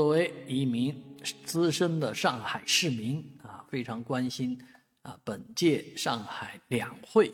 作为一名资深的上海市民啊，非常关心啊本届上海两会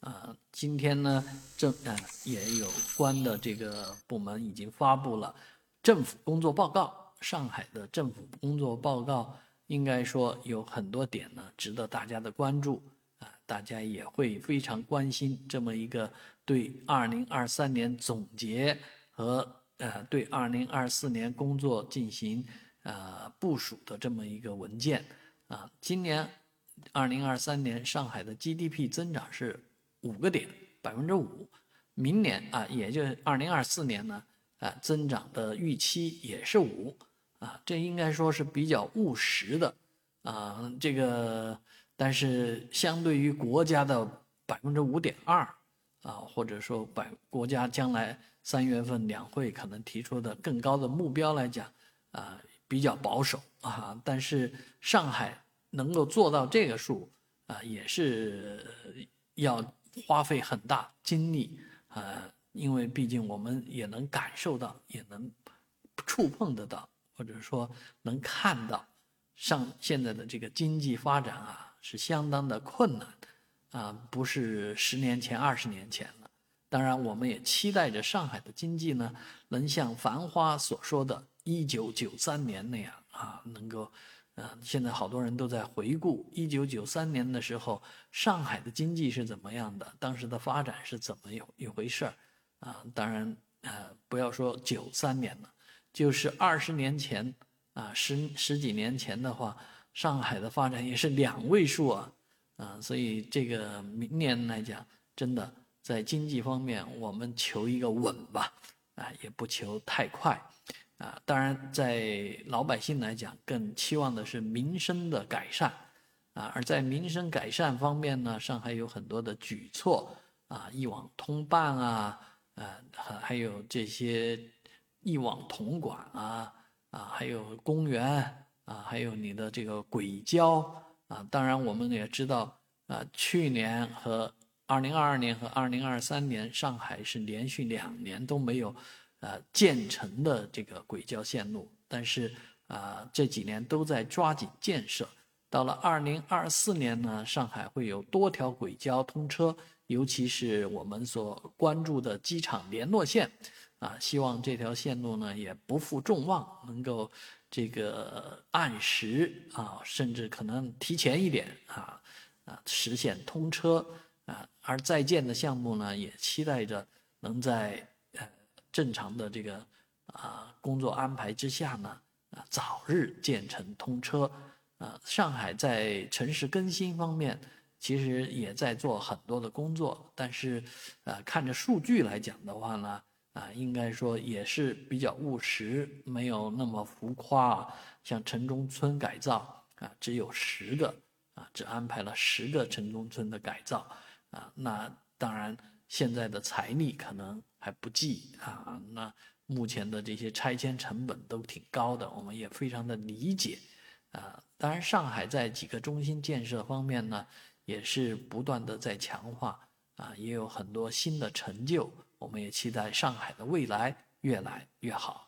啊，今天呢政啊也有关的这个部门已经发布了政府工作报告。上海的政府工作报告应该说有很多点呢值得大家的关注啊，大家也会非常关心这么一个对二零二三年总结和。呃，对二零二四年工作进行呃部署的这么一个文件啊，今年二零二三年上海的 GDP 增长是五个点，百分之五，明年啊，也就是二零二四年呢，啊，增长的预期也是五啊，这应该说是比较务实的啊，这个但是相对于国家的百分之五点二啊，或者说百国家将来。三月份两会可能提出的更高的目标来讲，啊，比较保守啊。但是上海能够做到这个数啊，也是要花费很大精力啊。因为毕竟我们也能感受到，也能触碰得到，或者说能看到，上现在的这个经济发展啊，是相当的困难啊，不是十年前、二十年前了。当然，我们也期待着上海的经济呢，能像《繁花》所说的“一九九三年”那样啊，能够，呃，现在好多人都在回顾一九九三年的时候，上海的经济是怎么样的，当时的发展是怎么一一回事儿啊？当然，呃，不要说九三年了，就是二十年前啊，十十几年前的话，上海的发展也是两位数啊，啊，所以这个明年来讲，真的。在经济方面，我们求一个稳吧，啊，也不求太快，啊，当然在老百姓来讲，更期望的是民生的改善，啊，而在民生改善方面呢，上海有很多的举措，啊，一网通办啊，呃，还有这些一网统管啊，啊，还有公园啊，还有你的这个轨交啊，当然我们也知道，啊，去年和二零二二年和二零二三年，上海是连续两年都没有，呃，建成的这个轨交线路。但是啊，这几年都在抓紧建设。到了二零二四年呢，上海会有多条轨交通车，尤其是我们所关注的机场联络线，啊，希望这条线路呢也不负众望，能够这个按时啊，甚至可能提前一点啊，啊，实现通车。而在建的项目呢，也期待着能在呃正常的这个啊工作安排之下呢，啊早日建成通车。啊，上海在城市更新方面其实也在做很多的工作，但是呃看着数据来讲的话呢，啊应该说也是比较务实，没有那么浮夸。像城中村改造啊，只有十个啊，只安排了十个城中村的改造。啊，那当然，现在的财力可能还不济啊。那目前的这些拆迁成本都挺高的，我们也非常的理解啊。当然，上海在几个中心建设方面呢，也是不断的在强化啊，也有很多新的成就。我们也期待上海的未来越来越好。